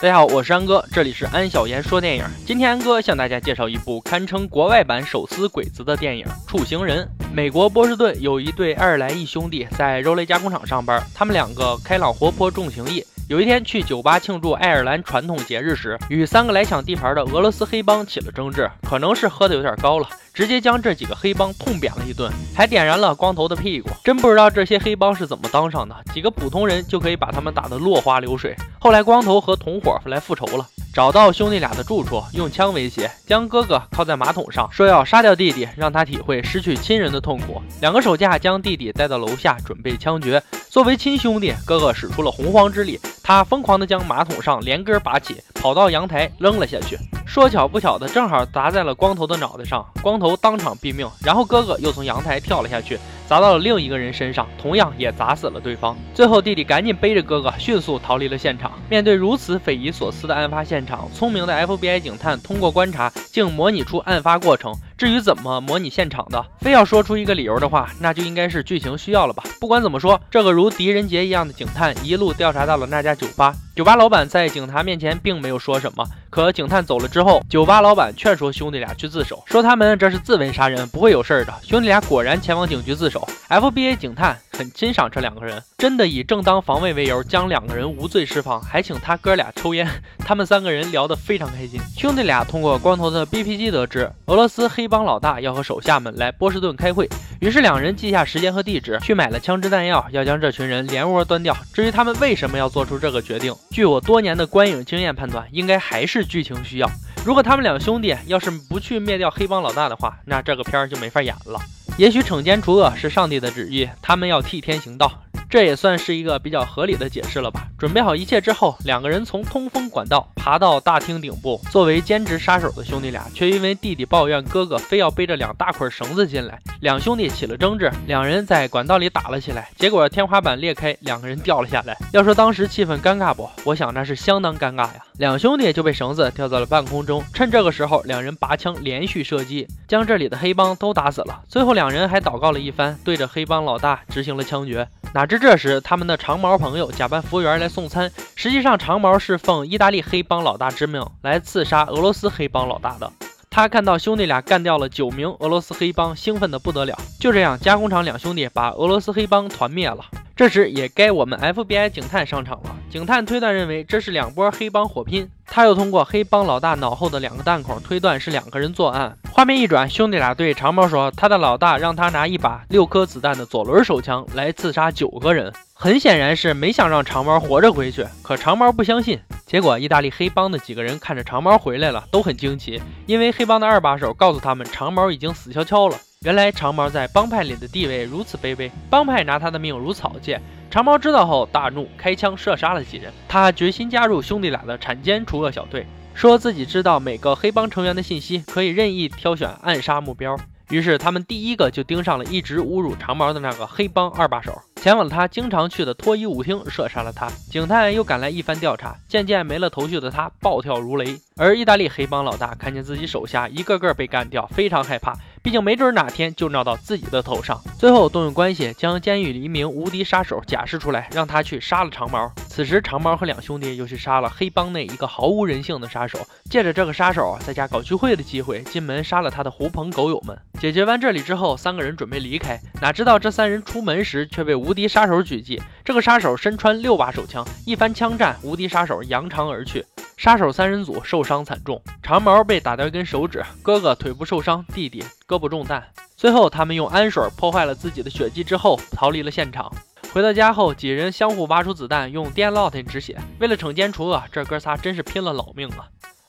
大家好，我是安哥，这里是安小言说电影。今天安哥向大家介绍一部堪称国外版手撕鬼子的电影《处刑人》。美国波士顿有一对爱尔兰裔兄弟在肉类加工厂上班，他们两个开朗活泼，重情义。有一天去酒吧庆祝爱尔兰传统节日时，与三个来抢地盘的俄罗斯黑帮起了争执，可能是喝的有点高了。直接将这几个黑帮痛扁了一顿，还点燃了光头的屁股。真不知道这些黑帮是怎么当上的，几个普通人就可以把他们打得落花流水。后来光头和同伙来复仇了，找到兄弟俩的住处，用枪威胁，将哥哥靠在马桶上，说要杀掉弟弟，让他体会失去亲人的痛苦。两个手下将弟弟带到楼下，准备枪决。作为亲兄弟，哥哥使出了洪荒之力，他疯狂地将马桶上连根拔起，跑到阳台扔了下去。说巧不巧的，正好砸在了光头的脑袋上，光头当场毙命。然后哥哥又从阳台跳了下去，砸到了另一个人身上，同样也砸死了对方。最后弟弟赶紧背着哥哥迅速逃离了现场。面对如此匪夷所思的案发现场，聪明的 FBI 警探通过观察，竟模拟出案发过程。至于怎么模拟现场的，非要说出一个理由的话，那就应该是剧情需要了吧。不管怎么说，这个如狄仁杰一样的警探一路调查到了那家酒吧。酒吧老板在警察面前并没有说什么，可警探走了之后，酒吧老板劝说兄弟俩去自首，说他们这是自焚杀人，不会有事儿的。兄弟俩果然前往警局自首。FBI 警探很欣赏这两个人，真的以正当防卫为由将两个人无罪释放，还请他哥俩抽烟。他们三个人聊得非常开心。兄弟俩通过光头的 BP 机得知，俄罗斯黑帮老大要和手下们来波士顿开会。于是两人记下时间和地址，去买了枪支弹药，要将这群人连窝端掉。至于他们为什么要做出这个决定，据我多年的观影经验判断，应该还是剧情需要。如果他们两兄弟要是不去灭掉黑帮老大的话，那这个片儿就没法演了。也许惩奸除恶是上帝的旨意，他们要替天行道。这也算是一个比较合理的解释了吧。准备好一切之后，两个人从通风管道爬到大厅顶部。作为兼职杀手的兄弟俩，却因为弟弟抱怨哥哥非要背着两大捆绳子进来，两兄弟起了争执，两人在管道里打了起来。结果天花板裂开，两个人掉了下来。要说当时气氛尴尬不？我想那是相当尴尬呀。两兄弟就被绳子吊在了半空中，趁这个时候，两人拔枪连续射击，将这里的黑帮都打死了。最后两人还祷告了一番，对着黑帮老大执行了枪决。哪知这时，他们的长毛朋友假扮服务员来送餐。实际上，长毛是奉意大利黑帮老大之命来刺杀俄罗斯黑帮老大的。他看到兄弟俩干掉了九名俄罗斯黑帮，兴奋的不得了。就这样，加工厂两兄弟把俄罗斯黑帮团灭了。这时，也该我们 FBI 警探上场了。警探推断认为，这是两波黑帮火拼。他又通过黑帮老大脑后的两个弹孔推断是两个人作案。画面一转，兄弟俩对长毛说，他的老大让他拿一把六颗子弹的左轮手枪来刺杀九个人，很显然是没想让长毛活着回去。可长毛不相信。结果，意大利黑帮的几个人看着长毛回来了，都很惊奇，因为黑帮的二把手告诉他们，长毛已经死翘翘了。原来长毛在帮派里的地位如此卑微，帮派拿他的命如草芥。长毛知道后大怒，开枪射杀了几人。他决心加入兄弟俩的铲奸除恶小队，说自己知道每个黑帮成员的信息，可以任意挑选暗杀目标。于是他们第一个就盯上了一直侮辱长毛的那个黑帮二把手。前往了他经常去的脱衣舞厅，射杀了他。警探又赶来一番调查，渐渐没了头绪的他暴跳如雷。而意大利黑帮老大看见自己手下一个个被干掉，非常害怕，毕竟没准哪天就闹到自己的头上。最后动用关系，将监狱里一名无敌杀手假释出来，让他去杀了长毛。此时长毛和两兄弟又去杀了黑帮内一个毫无人性的杀手，借着这个杀手在家搞聚会的机会，进门杀了他的狐朋狗友们。解决完这里之后，三个人准备离开，哪知道这三人出门时却被无。无敌杀手狙击，这个杀手身穿六把手枪，一番枪战，无敌杀手扬长而去。杀手三人组受伤惨重，长毛被打掉一根手指，哥哥腿部受伤，弟弟胳膊中弹。最后，他们用氨水破坏了自己的血迹之后，逃离了现场。回到家后，几人相互挖出子弹，用电烙铁止血。为了惩奸除恶，这哥仨真是拼了老命了。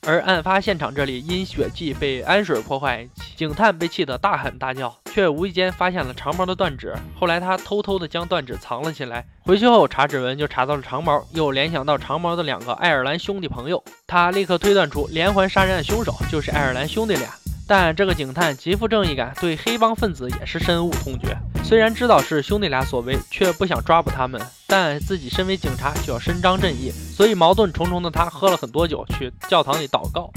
而案发现场这里因血迹被氨水破坏，警探被气得大喊大叫，却无意间发现了长毛的断指。后来他偷偷的将断指藏了起来，回去后查指纹就查到了长毛，又联想到长毛的两个爱尔兰兄弟朋友，他立刻推断出连环杀人案凶手就是爱尔兰兄弟俩。但这个警探极富正义感，对黑帮分子也是深恶痛绝。虽然知道是兄弟俩所为，却不想抓捕他们，但自己身为警察就要伸张正义，所以矛盾重重的他喝了很多酒，去教堂里祷告。